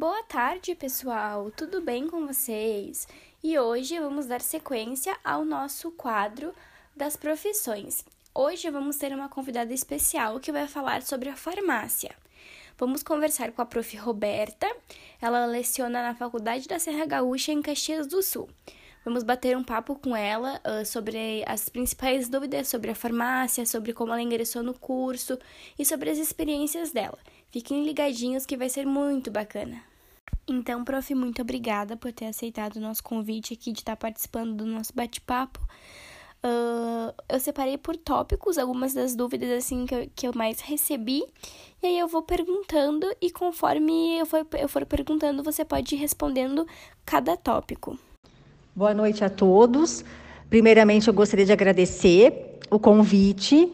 Boa tarde, pessoal! Tudo bem com vocês? E hoje vamos dar sequência ao nosso quadro das profissões. Hoje vamos ter uma convidada especial que vai falar sobre a farmácia. Vamos conversar com a prof. Roberta. Ela leciona na Faculdade da Serra Gaúcha em Caxias do Sul. Vamos bater um papo com ela uh, sobre as principais dúvidas sobre a farmácia, sobre como ela ingressou no curso e sobre as experiências dela. Fiquem ligadinhos que vai ser muito bacana. Então, prof, muito obrigada por ter aceitado o nosso convite aqui de estar participando do nosso bate-papo. Uh, eu separei por tópicos algumas das dúvidas assim que eu, que eu mais recebi. E aí eu vou perguntando e conforme eu for, eu for perguntando, você pode ir respondendo cada tópico. Boa noite a todos. Primeiramente, eu gostaria de agradecer o convite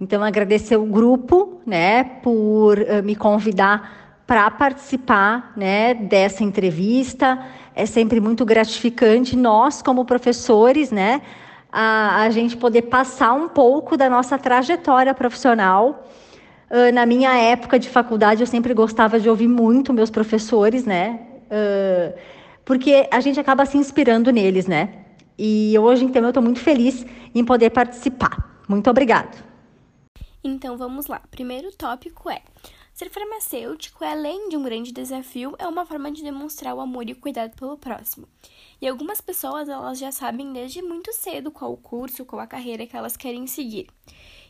então, agradecer o grupo, né, por uh, me convidar para participar, né, dessa entrevista. É sempre muito gratificante nós, como professores, né, a, a gente poder passar um pouco da nossa trajetória profissional. Uh, na minha época de faculdade, eu sempre gostava de ouvir muito meus professores, né, uh, porque a gente acaba se inspirando neles, né. E hoje, então, eu estou muito feliz em poder participar. Muito obrigada. Então vamos lá. Primeiro tópico é: ser farmacêutico, além de um grande desafio, é uma forma de demonstrar o amor e o cuidado pelo próximo. E algumas pessoas elas já sabem desde muito cedo qual o curso, qual a carreira que elas querem seguir.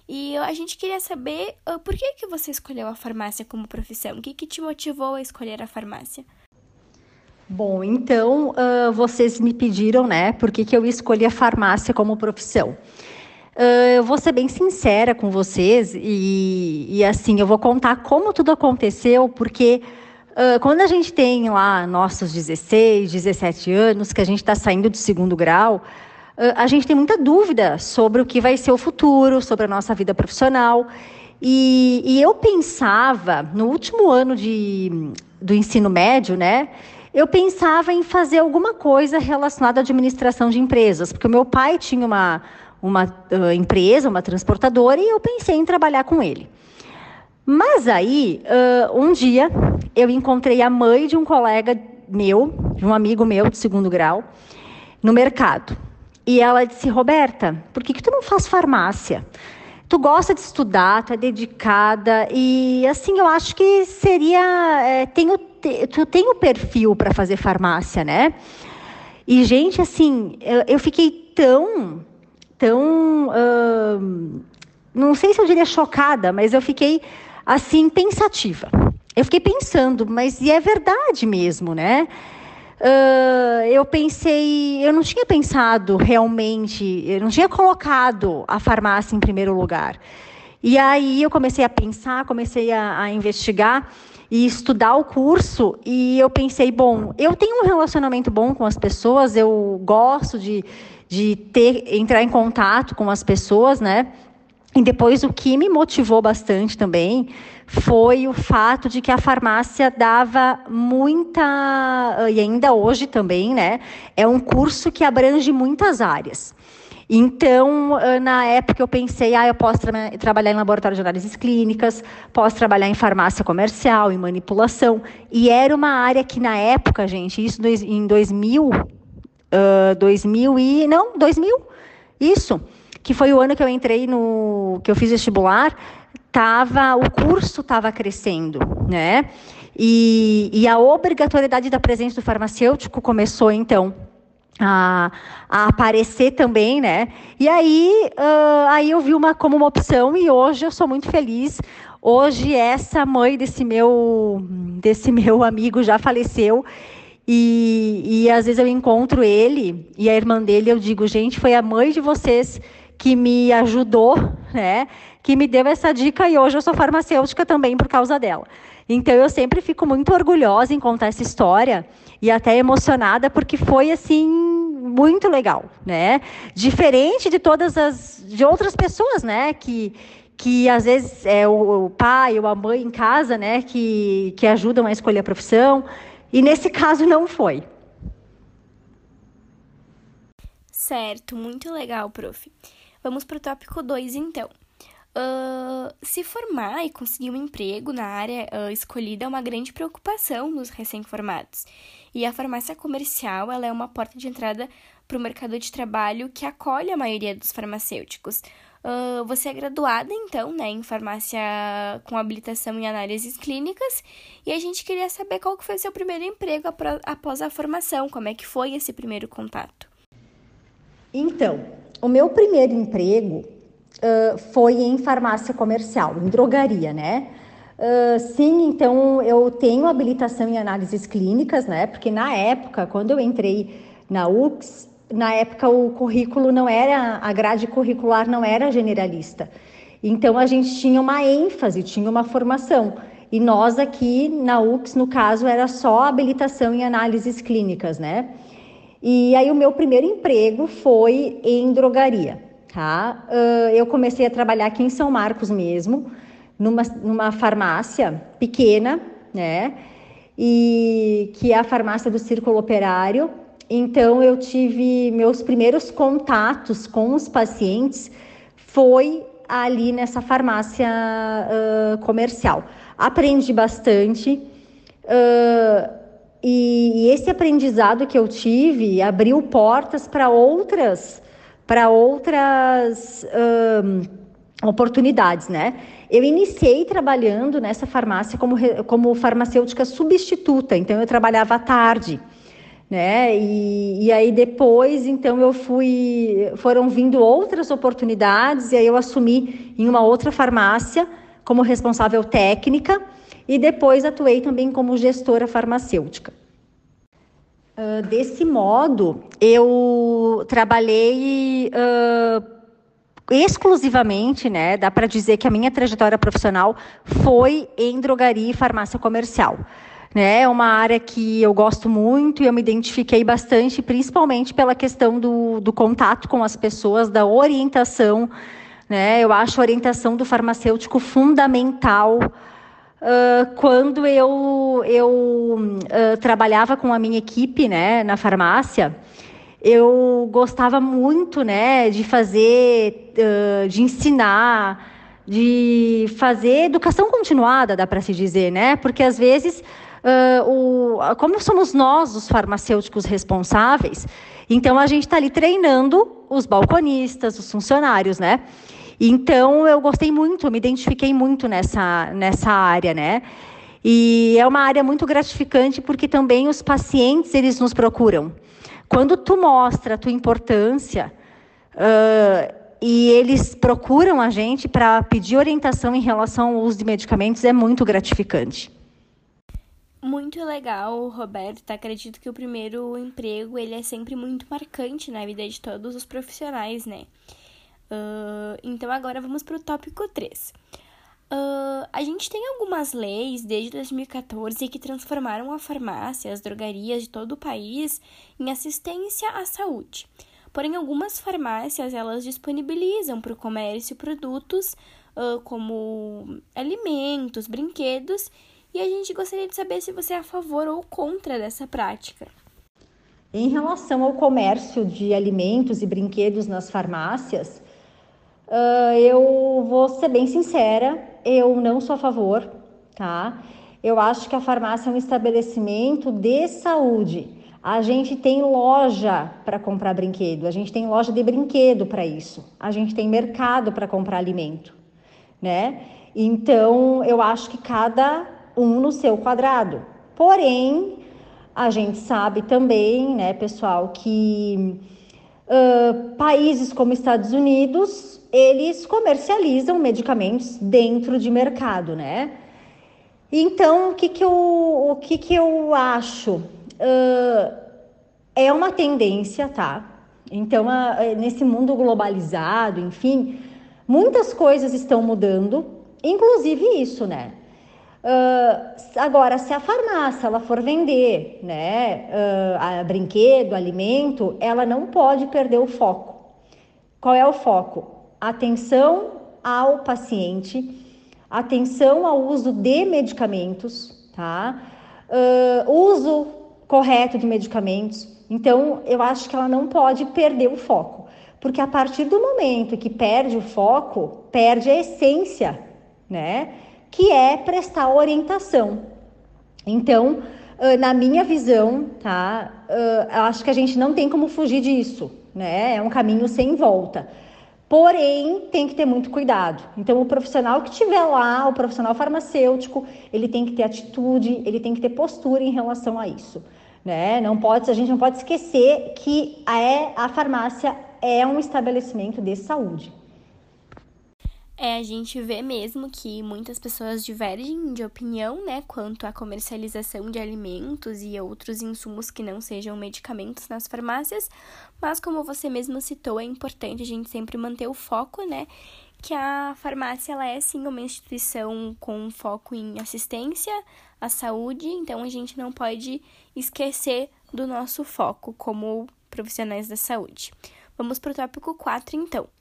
E a gente queria saber uh, por que, que você escolheu a farmácia como profissão? O que, que te motivou a escolher a farmácia? Bom, então uh, vocês me pediram, né, por que, que eu escolhi a farmácia como profissão. Uh, eu vou ser bem sincera com vocês e, e, assim, eu vou contar como tudo aconteceu, porque uh, quando a gente tem lá nossos 16, 17 anos, que a gente está saindo do segundo grau, uh, a gente tem muita dúvida sobre o que vai ser o futuro, sobre a nossa vida profissional. E, e eu pensava, no último ano de, do ensino médio, né? eu pensava em fazer alguma coisa relacionada à administração de empresas, porque o meu pai tinha uma, uma uh, empresa, uma transportadora, e eu pensei em trabalhar com ele. Mas aí, uh, um dia, eu encontrei a mãe de um colega meu, de um amigo meu de segundo grau, no mercado. E ela disse: Roberta, por que, que tu não faz farmácia? Tu gosta de estudar, tu é dedicada e assim eu acho que seria é, tem o, tu tem o perfil para fazer farmácia, né? E gente, assim, eu, eu fiquei tão tão. Não sei se eu diria chocada, mas eu fiquei assim pensativa. Eu fiquei pensando, mas e é verdade mesmo, né? Uh, eu pensei, eu não tinha pensado realmente, eu não tinha colocado a farmácia em primeiro lugar. E aí eu comecei a pensar, comecei a, a investigar e estudar o curso e eu pensei, bom, eu tenho um relacionamento bom com as pessoas, eu gosto de, de ter entrar em contato com as pessoas, né? E depois o que me motivou bastante também foi o fato de que a farmácia dava muita e ainda hoje também, né? É um curso que abrange muitas áreas. Então, na época eu pensei, ah, eu posso tra trabalhar em laboratório de análises clínicas, posso trabalhar em farmácia comercial, em manipulação. E era uma área que na época, gente, isso em 2000, 2000 e não, 2000. Isso, que foi o ano que eu entrei no que eu fiz vestibular, tava o curso estava crescendo, né? E, e a obrigatoriedade da presença do farmacêutico começou então a, a, aparecer também, né? E aí, uh, aí eu vi uma como uma opção e hoje eu sou muito feliz. Hoje essa mãe desse meu desse meu amigo já faleceu e, e às vezes eu encontro ele e a irmã dele, eu digo, gente, foi a mãe de vocês que me ajudou, né? Que me deu essa dica e hoje eu sou farmacêutica também por causa dela. Então eu sempre fico muito orgulhosa em contar essa história e até emocionada porque foi assim muito legal, né? Diferente de todas as de outras pessoas, né? Que que às vezes é o, o pai ou a mãe em casa, né? Que que ajudam a escolher a profissão. E nesse caso não foi. Certo, muito legal, prof. Vamos para o tópico 2, então. Uh, se formar e conseguir um emprego na área uh, escolhida é uma grande preocupação nos recém-formados. E a farmácia comercial ela é uma porta de entrada para o mercado de trabalho que acolhe a maioria dos farmacêuticos. Uh, você é graduada, então, né, em farmácia com habilitação em análises clínicas, e a gente queria saber qual que foi o seu primeiro emprego após a formação, como é que foi esse primeiro contato? Então, o meu primeiro emprego uh, foi em farmácia comercial, em drogaria, né? Uh, sim, então eu tenho habilitação em análises clínicas, né? Porque na época, quando eu entrei na UX, na época o currículo não era, a grade curricular não era generalista. Então a gente tinha uma ênfase, tinha uma formação. E nós aqui na UX, no caso, era só habilitação em análises clínicas, né? E aí o meu primeiro emprego foi em drogaria, tá? Eu comecei a trabalhar aqui em São Marcos mesmo, numa, numa farmácia pequena, né? E que é a farmácia do Círculo Operário, então, eu tive meus primeiros contatos com os pacientes foi ali nessa farmácia uh, comercial. Aprendi bastante uh, e, e, esse aprendizado que eu tive abriu portas para outras para outras uh, oportunidades, né? Eu iniciei trabalhando nessa farmácia como, como farmacêutica substituta, então eu trabalhava à tarde né? E, e aí depois, então eu fui, foram vindo outras oportunidades e aí eu assumi em uma outra farmácia como responsável técnica e depois atuei também como gestora farmacêutica. Uh, desse modo, eu trabalhei uh, exclusivamente, né? Dá para dizer que a minha trajetória profissional foi em drogaria e farmácia comercial. Né? É uma área que eu gosto muito e eu me identifiquei bastante, principalmente pela questão do, do contato com as pessoas, da orientação. Né? Eu acho a orientação do farmacêutico fundamental. Uh, quando eu, eu uh, trabalhava com a minha equipe né, na farmácia, eu gostava muito né, de fazer, uh, de ensinar, de fazer educação continuada, dá para se dizer, né? Porque às vezes uh, o, como somos nós os farmacêuticos responsáveis, então a gente está ali treinando os balconistas, os funcionários, né? Então eu gostei muito, me identifiquei muito nessa, nessa área, né? E é uma área muito gratificante porque também os pacientes eles nos procuram. Quando tu mostra a tua importância uh, e eles procuram a gente para pedir orientação em relação ao uso de medicamentos, é muito gratificante. Muito legal, Roberto. Acredito que o primeiro emprego ele é sempre muito marcante na vida de todos os profissionais, né? Uh, então agora vamos para o tópico 3. Uh, a gente tem algumas leis desde 2014 que transformaram a farmácia, as drogarias de todo o país em assistência à saúde. Porém, algumas farmácias elas disponibilizam para o comércio produtos uh, como alimentos, brinquedos e a gente gostaria de saber se você é a favor ou contra dessa prática. Em relação ao comércio de alimentos e brinquedos nas farmácias, uh, eu vou ser bem sincera, eu não sou a favor, tá? Eu acho que a farmácia é um estabelecimento de saúde. A gente tem loja para comprar brinquedo, a gente tem loja de brinquedo para isso, a gente tem mercado para comprar alimento, né? Então, eu acho que cada um no seu quadrado. Porém, a gente sabe também, né, pessoal, que uh, países como Estados Unidos eles comercializam medicamentos dentro de mercado, né? Então, o que, que, eu, o que, que eu acho? Uh, é uma tendência, tá? Então, uh, nesse mundo globalizado, enfim, muitas coisas estão mudando, inclusive isso, né? Uh, agora, se a farmácia ela for vender né, uh, a brinquedo, alimento, ela não pode perder o foco. Qual é o foco? Atenção ao paciente, atenção ao uso de medicamentos, tá? Uh, uso correto de medicamentos. Então, eu acho que ela não pode perder o foco. Porque a partir do momento que perde o foco, perde a essência, né? Que é prestar orientação. Então, na minha visão, tá? Acho que a gente não tem como fugir disso, né? É um caminho sem volta. Porém, tem que ter muito cuidado. Então, o profissional que estiver lá, o profissional farmacêutico, ele tem que ter atitude, ele tem que ter postura em relação a isso. Né? Não pode, a gente não pode esquecer que a, é, a farmácia é um estabelecimento de saúde. É, a gente vê mesmo que muitas pessoas divergem de opinião, né, quanto à comercialização de alimentos e outros insumos que não sejam medicamentos nas farmácias, mas como você mesmo citou, é importante a gente sempre manter o foco, né, que a farmácia ela é sim uma instituição com foco em assistência à saúde, então a gente não pode esquecer do nosso foco como profissionais da saúde. Vamos para o tópico 4, então.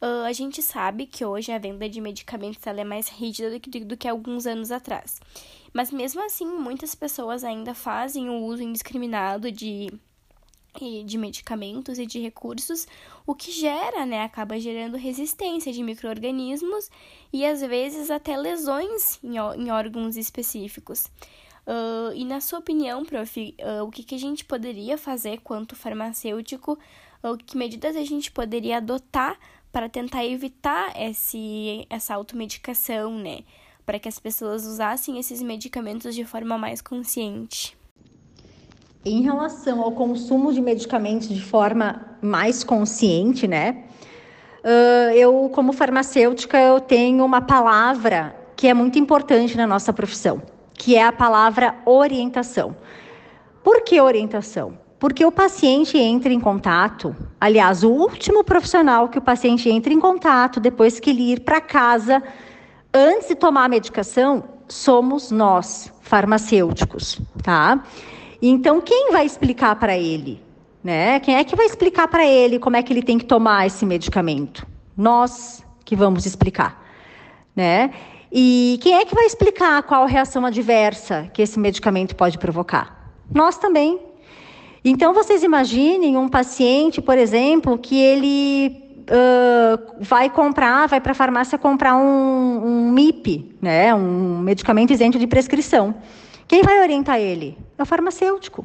Uh, a gente sabe que hoje a venda de medicamentos é mais rígida do que, do que alguns anos atrás. Mas mesmo assim, muitas pessoas ainda fazem o uso indiscriminado de, de medicamentos e de recursos, o que gera, né, acaba gerando resistência de micro-organismos e às vezes até lesões em, em órgãos específicos. Uh, e na sua opinião, prof, uh, o que, que a gente poderia fazer quanto farmacêutico ou que medidas a gente poderia adotar para tentar evitar esse, essa automedicação, né? Para que as pessoas usassem esses medicamentos de forma mais consciente. Em relação ao consumo de medicamentos de forma mais consciente, né? Uh, eu, como farmacêutica, eu tenho uma palavra que é muito importante na nossa profissão, que é a palavra orientação. Por que orientação? Porque o paciente entra em contato, aliás, o último profissional que o paciente entra em contato depois que ele ir para casa, antes de tomar a medicação, somos nós, farmacêuticos, tá? Então, quem vai explicar para ele? Né? Quem é que vai explicar para ele como é que ele tem que tomar esse medicamento? Nós que vamos explicar, né? E quem é que vai explicar qual reação adversa que esse medicamento pode provocar? Nós também, então, vocês imaginem um paciente, por exemplo, que ele uh, vai comprar, vai para a farmácia comprar um, um MIP, né, um medicamento isento de prescrição. Quem vai orientar ele? É o farmacêutico.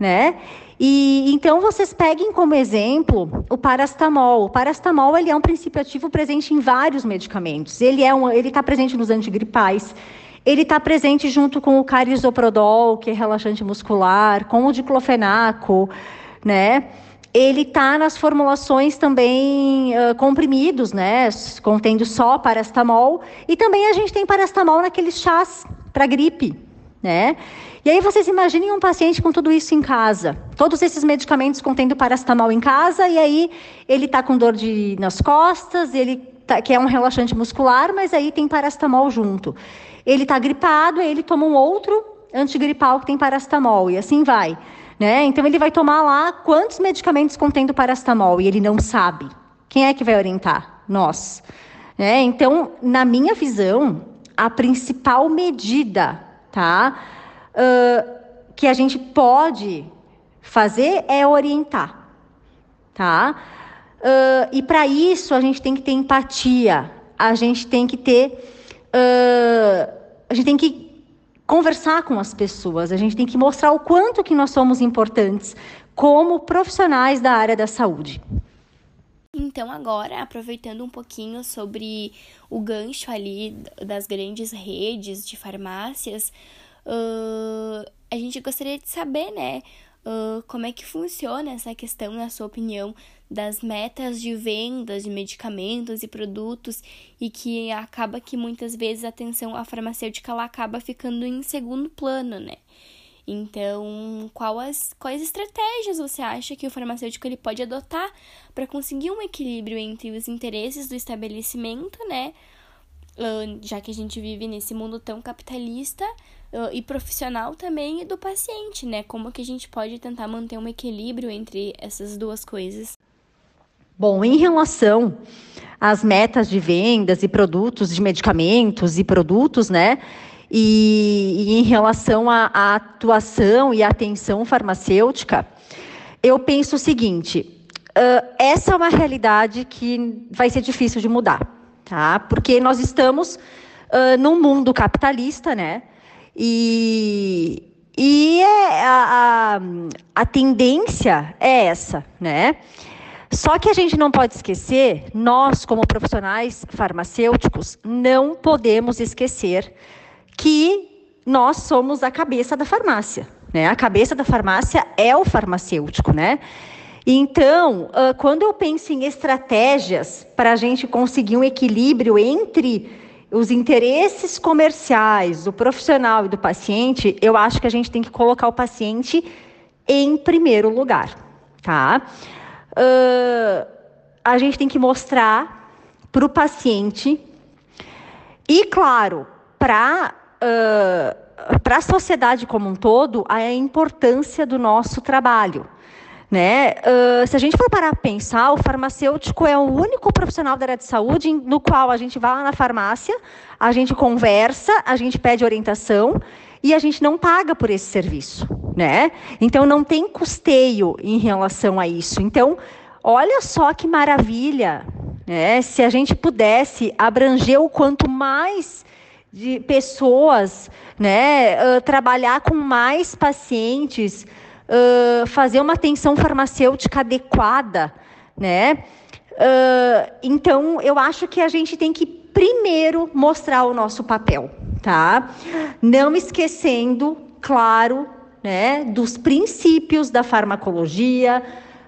Né? E então vocês peguem como exemplo o paracetamol. O paracetamol ele é um princípio ativo presente em vários medicamentos. Ele é um, ele está presente nos antigripais, ele está presente junto com o carisoprodol, que é relaxante muscular, com o diclofenaco, né? Ele está nas formulações também uh, comprimidos, né? Contendo só paracetamol. E também a gente tem paracetamol naqueles chás para gripe, né? E aí vocês imaginem um paciente com tudo isso em casa, todos esses medicamentos contendo paracetamol em casa, e aí ele está com dor de, nas costas, ele tá, que é um relaxante muscular, mas aí tem paracetamol junto. Ele está gripado, ele toma um outro antigripal que tem paracetamol, e assim vai. Né? Então ele vai tomar lá quantos medicamentos contendo paracetamol e ele não sabe. Quem é que vai orientar? Nós. Né? Então, na minha visão, a principal medida, tá, uh, que a gente pode fazer é orientar, tá? Uh, e para isso a gente tem que ter empatia, a gente tem que ter uh, a gente tem que conversar com as pessoas, a gente tem que mostrar o quanto que nós somos importantes como profissionais da área da saúde. Então, agora, aproveitando um pouquinho sobre o gancho ali das grandes redes de farmácias, uh, a gente gostaria de saber, né, uh, como é que funciona essa questão, na sua opinião, das metas de vendas de medicamentos e produtos e que acaba que muitas vezes a atenção à farmacêutica ela acaba ficando em segundo plano, né? Então, quais, quais estratégias você acha que o farmacêutico ele pode adotar para conseguir um equilíbrio entre os interesses do estabelecimento, né? Já que a gente vive nesse mundo tão capitalista e profissional também e do paciente, né? Como que a gente pode tentar manter um equilíbrio entre essas duas coisas? Bom, em relação às metas de vendas e produtos de medicamentos e produtos, né? E, e em relação à, atuação e atenção farmacêutica, eu penso o seguinte: uh, essa é uma realidade que vai ser difícil de mudar, tá? Porque nós estamos uh, num mundo capitalista, né? E, e é a, a, a tendência é essa, né? Só que a gente não pode esquecer, nós, como profissionais farmacêuticos, não podemos esquecer que nós somos a cabeça da farmácia. Né? A cabeça da farmácia é o farmacêutico, né? Então, quando eu penso em estratégias para a gente conseguir um equilíbrio entre os interesses comerciais do profissional e do paciente, eu acho que a gente tem que colocar o paciente em primeiro lugar, tá? Uh, a gente tem que mostrar para o paciente e, claro, para uh, para a sociedade como um todo, a importância do nosso trabalho. Né? Uh, se a gente for parar a pensar, o farmacêutico é o único profissional da área de saúde no qual a gente vai lá na farmácia, a gente conversa, a gente pede orientação e a gente não paga por esse serviço, né? Então não tem custeio em relação a isso. Então, olha só que maravilha, né? Se a gente pudesse abranger o quanto mais de pessoas, né, uh, trabalhar com mais pacientes, uh, fazer uma atenção farmacêutica adequada, né? Uh, então, eu acho que a gente tem que primeiro mostrar o nosso papel, tá? Não esquecendo, claro, né, dos princípios da farmacologia,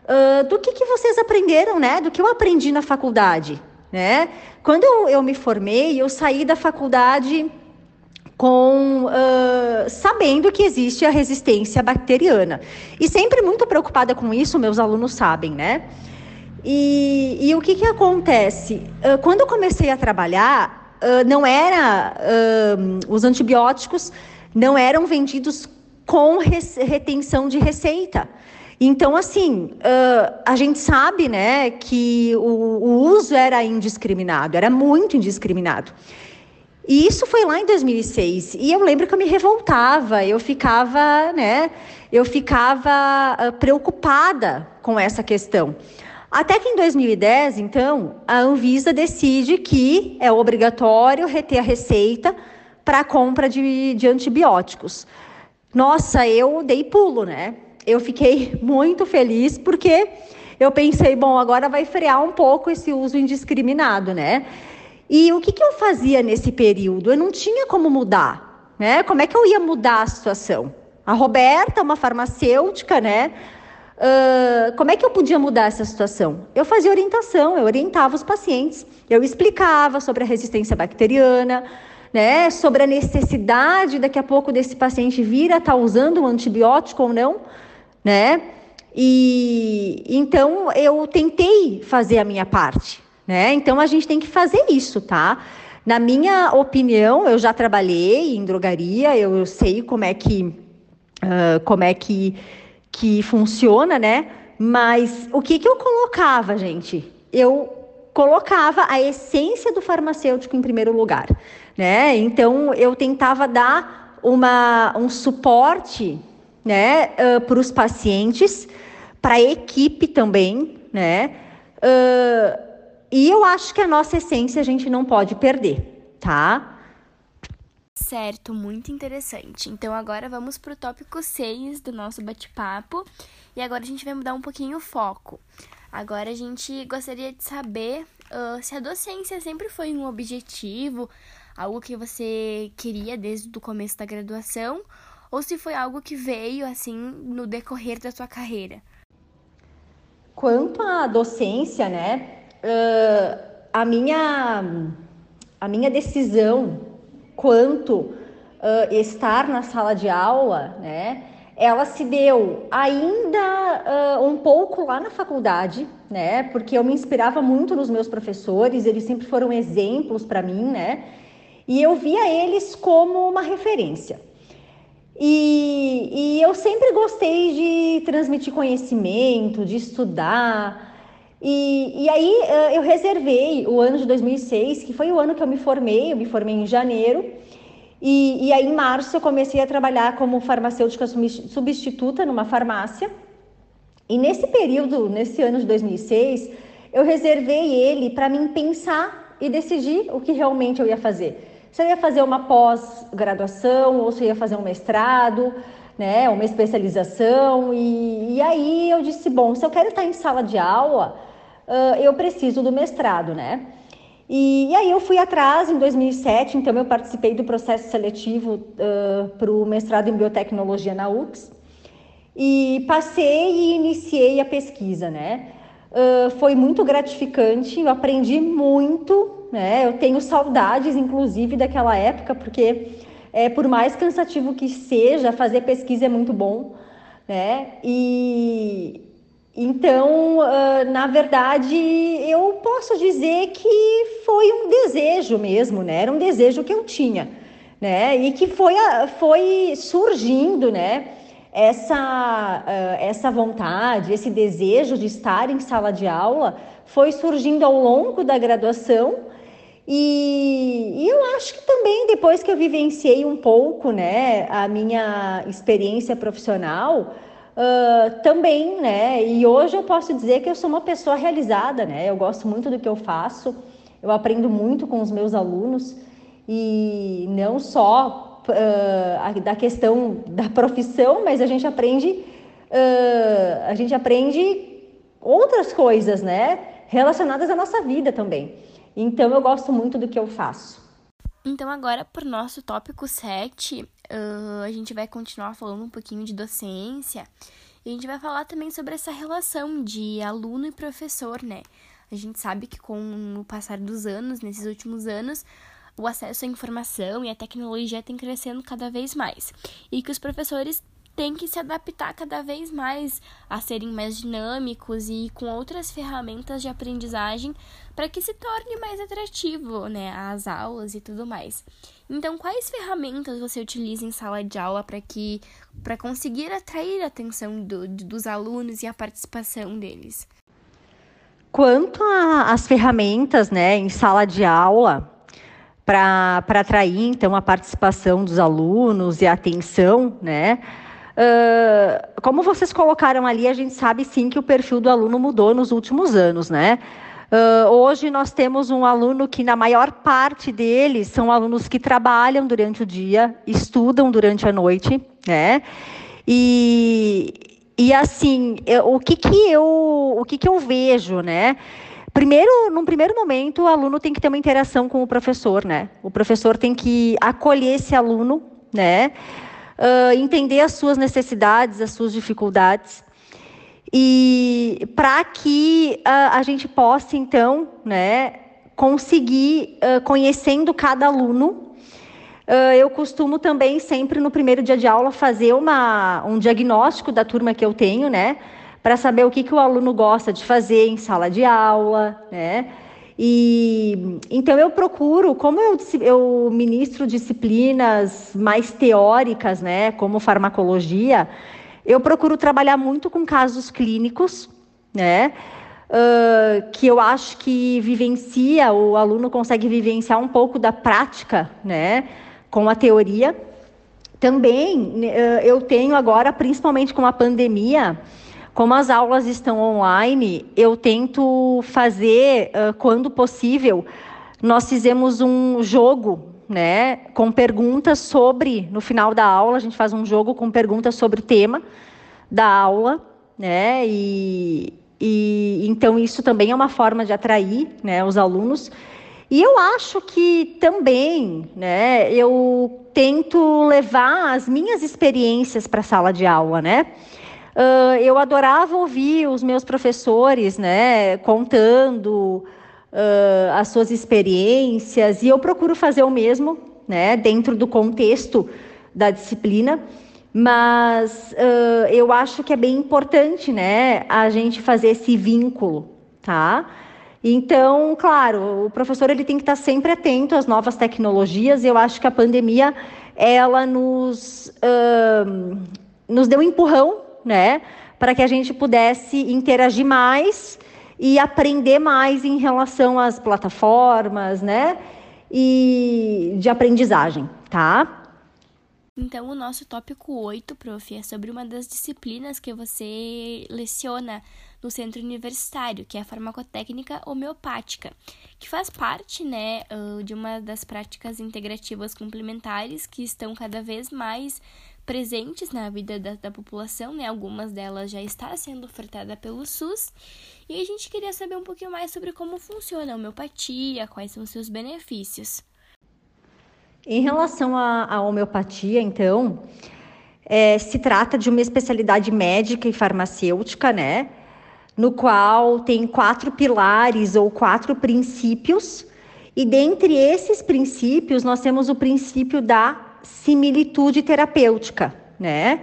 uh, do que, que vocês aprenderam, né? Do que eu aprendi na faculdade, né? Quando eu, eu me formei, eu saí da faculdade com uh, sabendo que existe a resistência bacteriana. E sempre muito preocupada com isso, meus alunos sabem, né? E, e o que, que acontece? Quando eu comecei a trabalhar, uh, não era os antibióticos não eram vendidos com retenção de receita. Então, assim, a gente sabe, né, que o, o uso era indiscriminado, era muito indiscriminado. E isso foi lá em 2006. E eu lembro que eu me revoltava, eu ficava, né, eu ficava uh, preocupada com essa questão. Até que em 2010, então, a Anvisa decide que é obrigatório reter a receita para a compra de, de antibióticos. Nossa, eu dei pulo, né? Eu fiquei muito feliz porque eu pensei, bom, agora vai frear um pouco esse uso indiscriminado, né? E o que, que eu fazia nesse período? Eu não tinha como mudar, né? Como é que eu ia mudar a situação? A Roberta, uma farmacêutica, né? Uh, como é que eu podia mudar essa situação? Eu fazia orientação, eu orientava os pacientes, eu explicava sobre a resistência bacteriana, né, sobre a necessidade daqui a pouco desse paciente vir a estar tá usando um antibiótico ou não, né? E então eu tentei fazer a minha parte, né? Então a gente tem que fazer isso, tá? Na minha opinião, eu já trabalhei em drogaria, eu, sei como é que uh, como é que, que funciona, né? Mas o que, que eu colocava, gente? Eu colocava a essência do farmacêutico em primeiro lugar, né? Então eu tentava dar uma, um suporte, né, uh, para os pacientes, para a equipe também, né? Uh, e eu acho que a nossa essência a gente não pode perder, tá? Certo, muito interessante. Então agora vamos para o tópico 6 do nosso bate-papo. E agora a gente vai mudar um pouquinho o foco. Agora a gente gostaria de saber uh, se a docência sempre foi um objetivo, algo que você queria desde o começo da graduação, ou se foi algo que veio assim no decorrer da sua carreira. Quanto à docência, né? uh, a, minha, a minha decisão quanto uh, estar na sala de aula, né, ela se deu ainda uh, um pouco lá na faculdade, né, porque eu me inspirava muito nos meus professores, eles sempre foram exemplos para mim, né, e eu via eles como uma referência. E, e eu sempre gostei de transmitir conhecimento, de estudar, e, e aí eu reservei o ano de 2006, que foi o ano que eu me formei, eu me formei em janeiro, e, e aí em março eu comecei a trabalhar como farmacêutica substituta numa farmácia, E nesse período, nesse ano de 2006, eu reservei ele para mim pensar e decidir o que realmente eu ia fazer. Se eu ia fazer uma pós-graduação ou se eu ia fazer um mestrado, né, uma especialização. E, e aí eu disse, bom, se eu quero estar em sala de aula, uh, eu preciso do mestrado, né? E, e, aí eu fui atrás em 2007, então eu participei do processo seletivo uh, para o mestrado em biotecnologia na UX e passei e iniciei a pesquisa, né? Uh, foi muito gratificante, eu aprendi muito, né? Eu tenho saudades, inclusive, daquela época, porque é, por mais cansativo que seja, fazer pesquisa é muito bom, né? E então, na verdade, eu posso dizer que foi um desejo mesmo, né? Era um desejo que eu tinha, né? E que foi, foi surgindo, né? essa, essa vontade, esse desejo de estar em sala de aula foi surgindo ao longo da graduação. E, e, eu acho que também depois que eu vivenciei um pouco né, a minha experiência profissional, uh, também, né? E hoje eu posso dizer que eu sou uma pessoa realizada, né? Eu gosto muito do que eu faço, eu aprendo muito com os meus alunos e não só uh, da questão da profissão, mas a gente aprende, uh, a gente aprende outras coisas, né? Relacionadas à nossa vida também. Então eu gosto muito do que eu faço. Então agora o nosso tópico 7, uh, a gente vai continuar falando um pouquinho de docência. E a gente vai falar também sobre essa relação de aluno e professor, né? A gente sabe que com o passar dos anos, nesses últimos anos, o acesso à informação e a tecnologia tem crescendo cada vez mais e que os professores têm que se adaptar cada vez mais a serem mais dinâmicos e com outras ferramentas de aprendizagem para que se torne mais atrativo, né, as aulas e tudo mais. Então, quais ferramentas você utiliza em sala de aula para que para conseguir atrair a atenção do, dos alunos e a participação deles? Quanto às ferramentas, né, em sala de aula, para atrair então a participação dos alunos e a atenção, né? Uh, como vocês colocaram ali, a gente sabe sim que o perfil do aluno mudou nos últimos anos, né? Uh, hoje nós temos um aluno que, na maior parte deles, são alunos que trabalham durante o dia, estudam durante a noite, né? E, e assim, eu, o que que eu, o que que eu vejo, né? Primeiro, num primeiro momento, o aluno tem que ter uma interação com o professor, né? O professor tem que acolher esse aluno, né? Uh, entender as suas necessidades, as suas dificuldades. E para que uh, a gente possa, então, né, conseguir, uh, conhecendo cada aluno, eu costumo também, sempre no primeiro dia de aula, fazer uma, um diagnóstico da turma que eu tenho, né? para saber o que, que o aluno gosta de fazer em sala de aula, né? E então eu procuro, como eu, eu ministro disciplinas mais teóricas, né, como farmacologia, eu procuro trabalhar muito com casos clínicos, né? Uh, que eu acho que vivencia, o aluno consegue vivenciar um pouco da prática, né, com a teoria. Também uh, eu tenho agora, principalmente com a pandemia, como as aulas estão online, eu tento fazer, uh, quando possível, nós fizemos um jogo, né, com perguntas sobre, no final da aula, a gente faz um jogo com perguntas sobre o tema da aula, né, e, e então isso também é uma forma de atrair, né, os alunos. E eu acho que também, né, eu tento levar as minhas experiências para a sala de aula, né? Uh, eu adorava ouvir os meus professores, né, contando uh, as suas experiências, e eu procuro fazer o mesmo, né, dentro do contexto da disciplina, mas uh, eu acho que é bem importante, né, a gente fazer esse vínculo, tá? Então, claro, o professor ele tem que estar sempre atento às novas tecnologias. Eu acho que a pandemia ela nos nos deu um empurrão né? Para que a gente pudesse interagir mais e aprender mais em relação às plataformas, né? E de aprendizagem, tá? Então, o nosso tópico 8, prof, é sobre uma das disciplinas que você leciona no centro universitário, que é a farmacotécnica homeopática, que faz parte, né, de uma das práticas integrativas complementares que estão cada vez mais presentes na vida da, da população, né? Algumas delas já está sendo ofertada pelo SUS. E a gente queria saber um pouquinho mais sobre como funciona a homeopatia, quais são seus benefícios. Em relação à, homeopatia, então, é, se trata de uma especialidade médica e farmacêutica, né? No qual tem quatro pilares ou quatro princípios, e dentre esses princípios, nós temos o princípio da similitude terapêutica, né?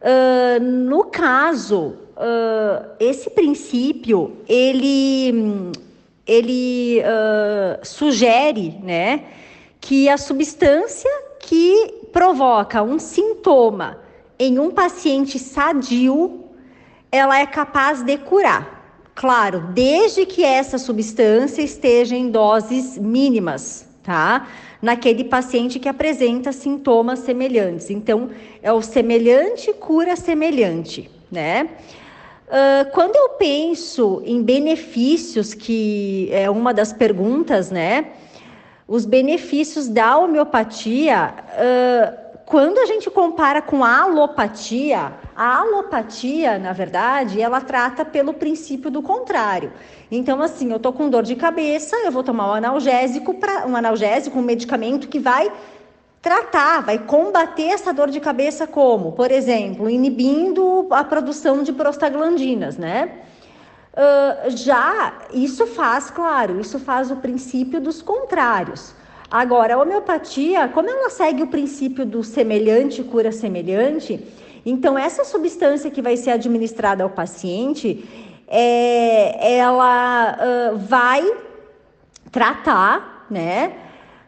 Uh, no caso, uh, esse princípio, ele, ele uh, sugere, né? que a substância que provoca um sintoma em um paciente sadio, ela é capaz de curar. Claro, desde que essa substância esteja em doses mínimas, tá? Naquele paciente que apresenta sintomas semelhantes. Então, é o semelhante cura semelhante, né? Uh, quando eu penso em benefícios, que é uma das perguntas, né? os benefícios da homeopatia, uh, quando a gente compara com a alopatia, a alopatia, na verdade, ela trata pelo princípio do contrário. Então, assim, eu tô com dor de cabeça, eu vou tomar um analgésico, pra, um analgésico, um medicamento que vai tratar, vai combater essa dor de cabeça como, por exemplo, inibindo a produção de prostaglandinas, né? Uh, já isso faz, claro, isso faz o princípio dos contrários. Agora, a homeopatia, como ela segue o princípio do semelhante cura semelhante, então essa substância que vai ser administrada ao paciente, é, ela uh, vai tratar, né,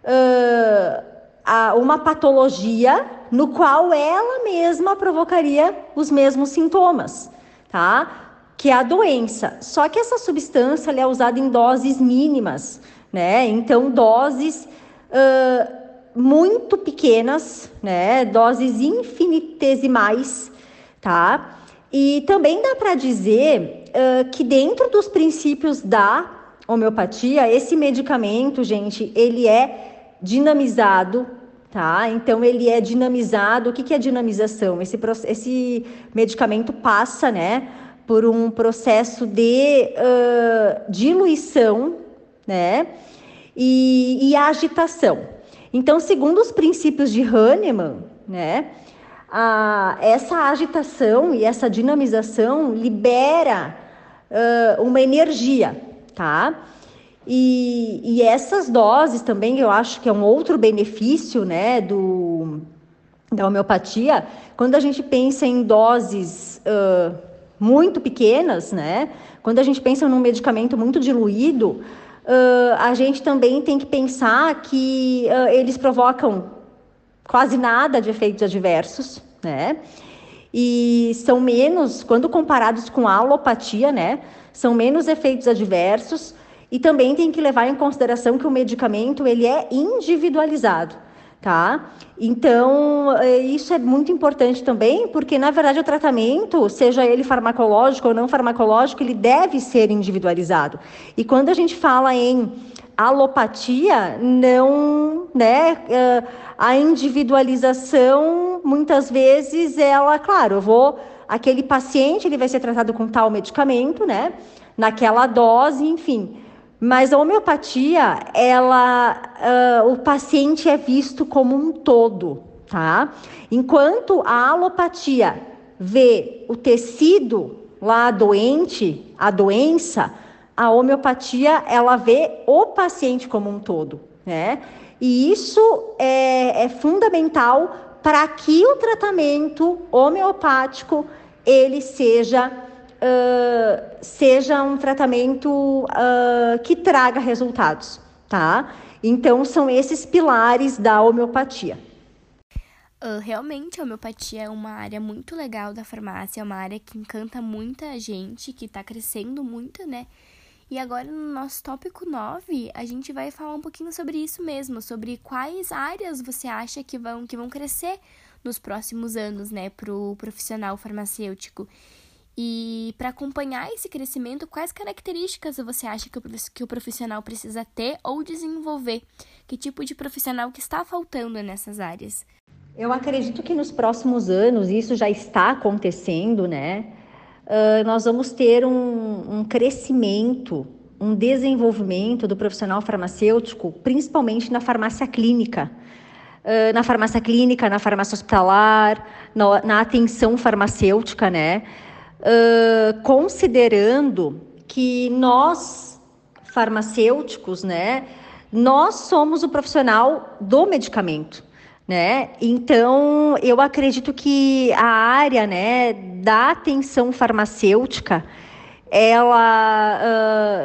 uh, a, uma patologia no qual ela mesma provocaria os mesmos sintomas, tá? que é a doença. Só que essa substância é usada em doses mínimas, né? Então, doses uh, muito pequenas, né? Doses infinitesimais, tá? E também dá para dizer uh, que dentro dos princípios da homeopatia, esse medicamento, gente, ele é dinamizado tá? Então ele é dinamizado. O que, que é dinamização? Esse, esse medicamento passa, né, por um processo de uh, diluição, né? E, e agitação. Então, segundo os princípios de Hahnemann, né? A, essa agitação e essa dinamização libera uh, uma energia, tá? E, e, essas doses também eu acho que é um outro benefício, né, do, da homeopatia. Quando a gente pensa em doses uh, muito pequenas, né? Quando a gente pensa num medicamento muito diluído, uh, a gente também tem que pensar que uh, eles provocam quase nada de efeitos adversos, né? E são menos, quando comparados com a alopatia, né? São menos efeitos adversos e também tem que levar em consideração que o medicamento ele é individualizado tá? Então, é, isso é muito importante também, porque na verdade o tratamento, seja ele farmacológico ou não farmacológico, ele deve ser individualizado. E quando a gente fala em alopatia, não, né, é, a individualização, muitas vezes ela, claro, eu vou aquele paciente, ele vai ser tratado com tal medicamento, né, naquela dose, enfim. Mas a homeopatia, ela, uh, o paciente é visto como um todo, tá? Enquanto a alopatia vê o tecido lá doente, a doença, a homeopatia ela vê o paciente como um todo, né? E isso é, é fundamental para que o tratamento homeopático ele seja uh, seja um tratamento uh, que traga resultados, tá? Então, são esses pilares da homeopatia. Uh, realmente, a homeopatia é uma área muito legal da farmácia, é uma área que encanta muita gente, que está crescendo muito, né? E agora no nosso tópico 9, a gente vai falar um pouquinho sobre isso mesmo, sobre quais áreas você acha que vão, que vão crescer nos próximos anos, né, para o profissional farmacêutico. E para acompanhar esse crescimento, quais características você acha que o profissional precisa ter ou desenvolver? Que tipo de profissional que está faltando nessas áreas? Eu acredito que nos próximos anos, isso já está acontecendo, né? Uh, nós vamos ter um, um crescimento, um desenvolvimento do profissional farmacêutico, principalmente na farmácia clínica. Uh, na farmácia clínica, na farmácia hospitalar, na atenção farmacêutica, né? Considerando que nós, farmacêuticos, né, nós somos o profissional do medicamento né? Então, eu acredito que a área, né, da atenção farmacêutica, ela,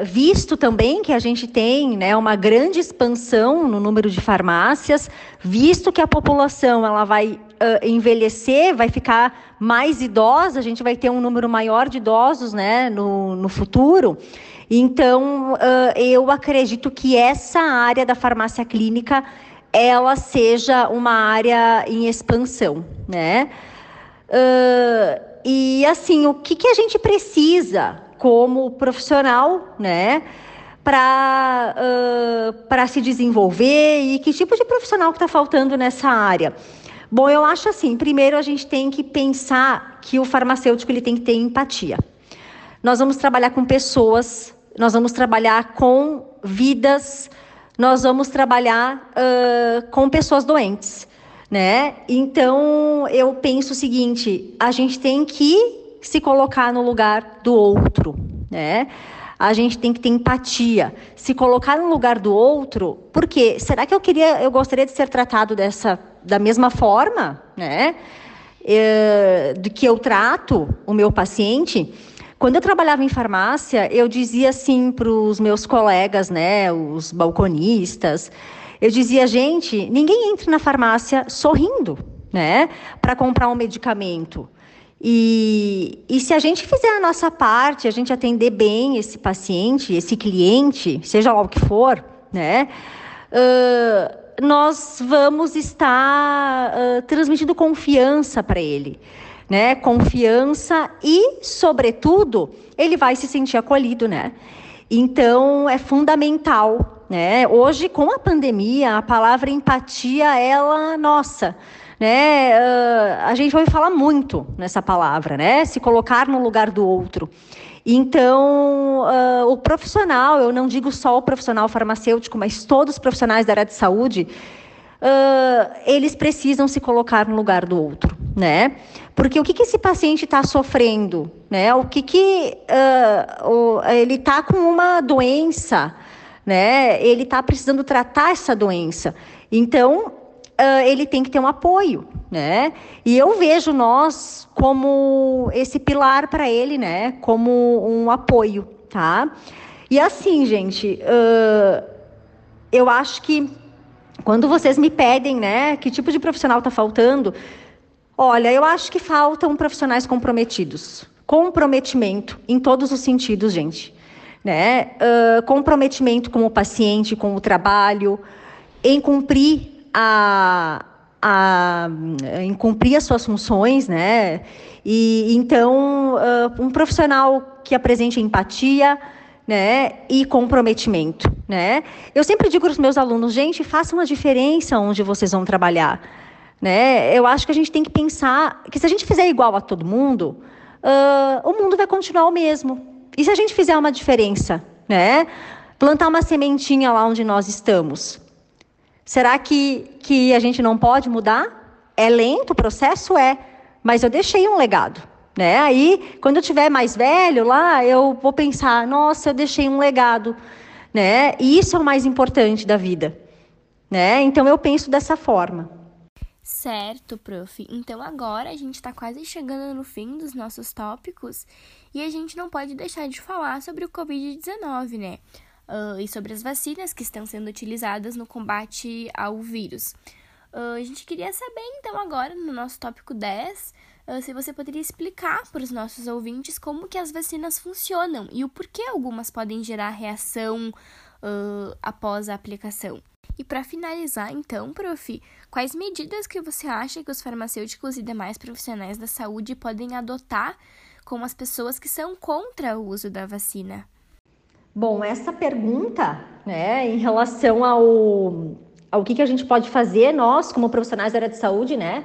uh, visto também que a gente tem, né, uma grande expansão no número de farmácias, visto que a população ela vai uh, envelhecer, vai ficar mais idosa, a gente vai ter um número maior de idosos, né, no, no futuro. Então, uh, eu acredito que essa área da farmácia clínica ela seja uma área em expansão, né? E assim, o que, que a gente precisa como profissional, né? Para uh, se desenvolver e que tipo de profissional que está faltando nessa área? Bom, eu acho assim, primeiro a gente tem que pensar que o farmacêutico ele tem que ter empatia. Nós vamos trabalhar com pessoas, nós vamos trabalhar com vidas nós vamos trabalhar uh, com pessoas doentes, né? Então eu penso o seguinte: a gente tem que se colocar no lugar do outro, né? A gente tem que ter empatia, se colocar no lugar do outro, porque será que eu queria, eu gostaria de ser tratado dessa da mesma forma, né? É, do que eu trato o meu paciente? Quando eu trabalhava em farmácia, eu dizia assim para os meus colegas, né, os balconistas, eu dizia, gente, ninguém entra na farmácia sorrindo, né, para comprar um medicamento. E, e se a gente fizer a nossa parte, a gente atender bem esse paciente, esse cliente, seja lá o que for, né, uh, nós vamos estar uh, transmitindo confiança para ele né? Confiança e, sobretudo, ele vai se sentir acolhido, né? Então é fundamental, né? Hoje com a pandemia, a palavra empatia, ela, nossa, né? Uh, a gente vai falar muito nessa palavra, né? Se colocar no lugar do outro. Então, uh, o profissional, eu não digo só o profissional farmacêutico, mas todos os profissionais da área de saúde, uh, eles precisam se colocar no lugar do outro, né? Porque o que, que esse paciente está sofrendo, né? O que que o, ele está com uma doença, né? Ele está precisando tratar essa doença. Então, uh, ele tem que ter um apoio, né? E eu vejo nós como esse pilar para ele, né? Como um apoio, tá? E assim, gente, uh, eu acho que quando vocês me pedem, né, que tipo de profissional está faltando, olha, eu acho que faltam profissionais comprometidos. Comprometimento em todos os sentidos, gente. Né? Uh, comprometimento com o paciente, com o trabalho, em cumprir a, a, em cumprir as suas funções, né? E então uh, um profissional que apresente empatia, né, e comprometimento, né? Eu sempre digo para os meus alunos, gente, façam a diferença onde vocês vão trabalhar, né? Eu acho que a gente tem que pensar que se a gente fizer igual a todo mundo, uh, o mundo vai continuar o mesmo. E se a gente fizer uma diferença, né? Plantar uma sementinha lá onde nós estamos, será que que a gente não pode mudar? É lento o processo, é, mas eu deixei um legado. Né? Aí, quando eu tiver mais velho lá, eu vou pensar, nossa, eu deixei um legado, né? E isso é o mais importante da vida, né? Então eu penso dessa forma. Certo, prof. Então agora a gente está quase chegando no fim dos nossos tópicos e a gente não pode deixar de falar sobre o Covid-19, né? Uh, e sobre as vacinas que estão sendo utilizadas no combate ao vírus. Uh, a gente queria saber, então, agora, no nosso tópico 10, uh, se você poderia explicar para os nossos ouvintes como que as vacinas funcionam e o porquê algumas podem gerar reação após a aplicação. E para finalizar, então, prof, quais medidas que você acha que os farmacêuticos e demais profissionais da saúde podem adotar com as pessoas que são contra o uso da vacina? Bom, essa pergunta, né, em relação ao, ao que, que a gente pode fazer, nós, como profissionais da área de saúde, né,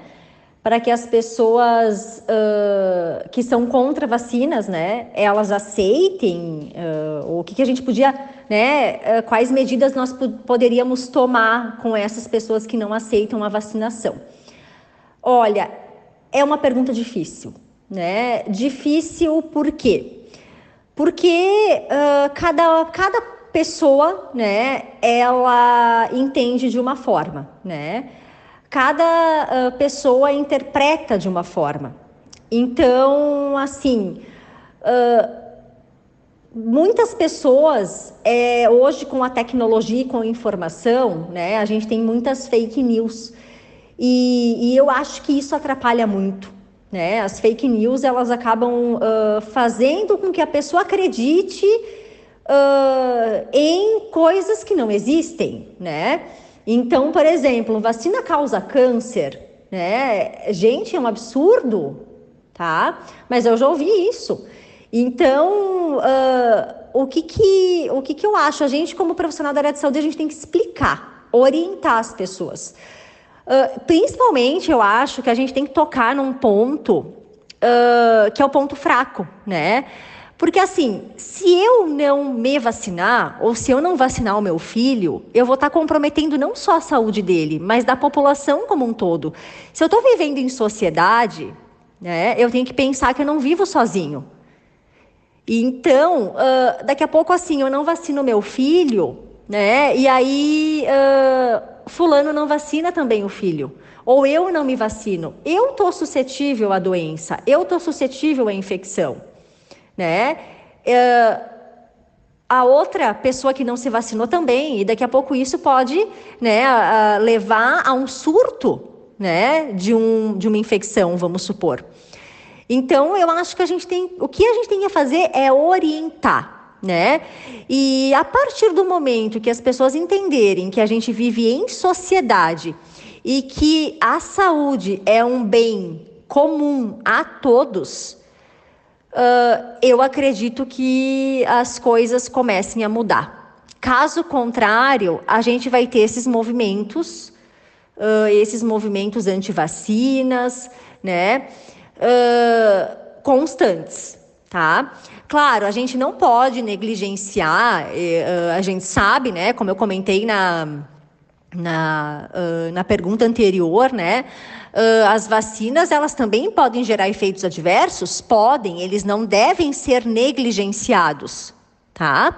para que as pessoas uh, que são contra vacinas, né, elas aceitem, uh, o que, que a gente podia, né, uh, quais medidas nós poderíamos tomar com essas pessoas que não aceitam a vacinação. Olha, é uma pergunta difícil, né? Difícil por quê? Porque cada, cada pessoa, né, ela entende de uma forma, né? cada uh, pessoa interpreta de uma forma. Então, assim, uh, muitas pessoas, é, hoje com a tecnologia e com a informação, né, a gente tem muitas fake news. E, e eu acho que isso atrapalha muito. Né? As fake news elas acabam uh, fazendo com que a pessoa acredite em coisas que não existem, né? Então, por exemplo, vacina causa câncer, né? Gente, é um absurdo, tá? Mas eu já ouvi isso. Então, uh, o, que, que, o que, que eu acho? A gente, como profissional da área de saúde, a gente tem que explicar, orientar as pessoas. Principalmente, eu acho que a gente tem que tocar num ponto uh, que é o ponto fraco, né? Porque assim, se eu não me vacinar, ou se eu não vacinar o meu filho, eu vou estar comprometendo não só a saúde dele, mas da população como um todo. Se eu estou vivendo em sociedade, né, eu tenho que pensar que eu não vivo sozinho. Então, uh, daqui a pouco, assim, eu não vacino meu filho, né? E aí, uh, fulano não vacina também o filho. Ou eu não me vacino. Eu estou suscetível à doença, eu estou suscetível à infecção né? Uh, a outra pessoa que não se vacinou também, e daqui a pouco isso pode né, uh, levar a um surto né, de, um, de uma infecção, vamos supor. Então, eu acho que a gente tem. O que a gente tem que fazer é orientar. Né? E a partir do momento que as pessoas entenderem que a gente vive em sociedade e que a saúde é um bem comum a todos, uh, eu acredito que as coisas comecem a mudar. Caso contrário, a gente vai ter esses movimentos, uh, esses movimentos anti-vacinas, né, uh, constantes, tá? Claro, a gente não pode negligenciar, a gente sabe, né, como eu comentei na, na, na pergunta anterior, né, Uh, as vacinas, elas também podem gerar efeitos adversos? Podem, eles não devem ser negligenciados, tá?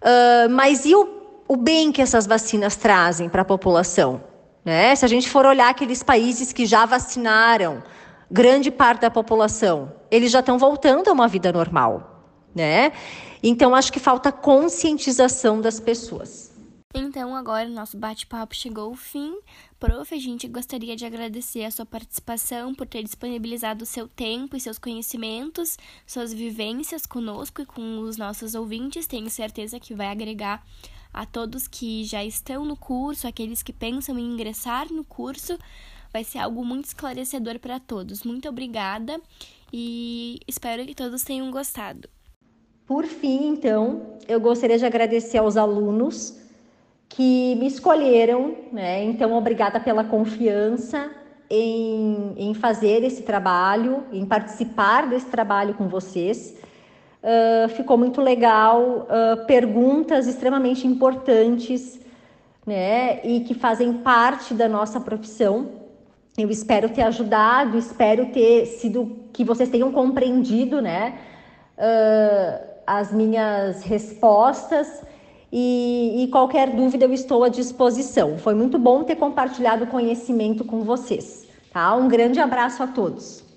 Uh, mas e o, o bem que essas vacinas trazem para a população? Né? Se a gente for olhar aqueles países que já vacinaram grande parte da população, eles já estão voltando a uma vida normal, né? Então, acho que falta conscientização das pessoas. Então, agora o nosso bate-papo chegou ao fim. Prof, a gente gostaria de agradecer a sua participação por ter disponibilizado o seu tempo e seus conhecimentos, suas vivências conosco e com os nossos ouvintes. Tenho certeza que vai agregar a todos que já estão no curso, aqueles que pensam em ingressar no curso. Vai ser algo muito esclarecedor para todos. Muito obrigada e espero que todos tenham gostado. Por fim, então, eu gostaria de agradecer aos alunos que me escolheram, né? Então, obrigada pela confiança em, em fazer esse trabalho, em participar desse trabalho com vocês. Uh, ficou muito legal, uh, perguntas extremamente importantes, né? E que fazem parte da nossa profissão. Eu espero ter ajudado, espero ter sido que vocês tenham compreendido, né? Uh, as minhas respostas e, e qualquer dúvida eu estou à disposição. Foi muito bom ter compartilhado conhecimento com vocês. Tá? Um grande abraço a todos.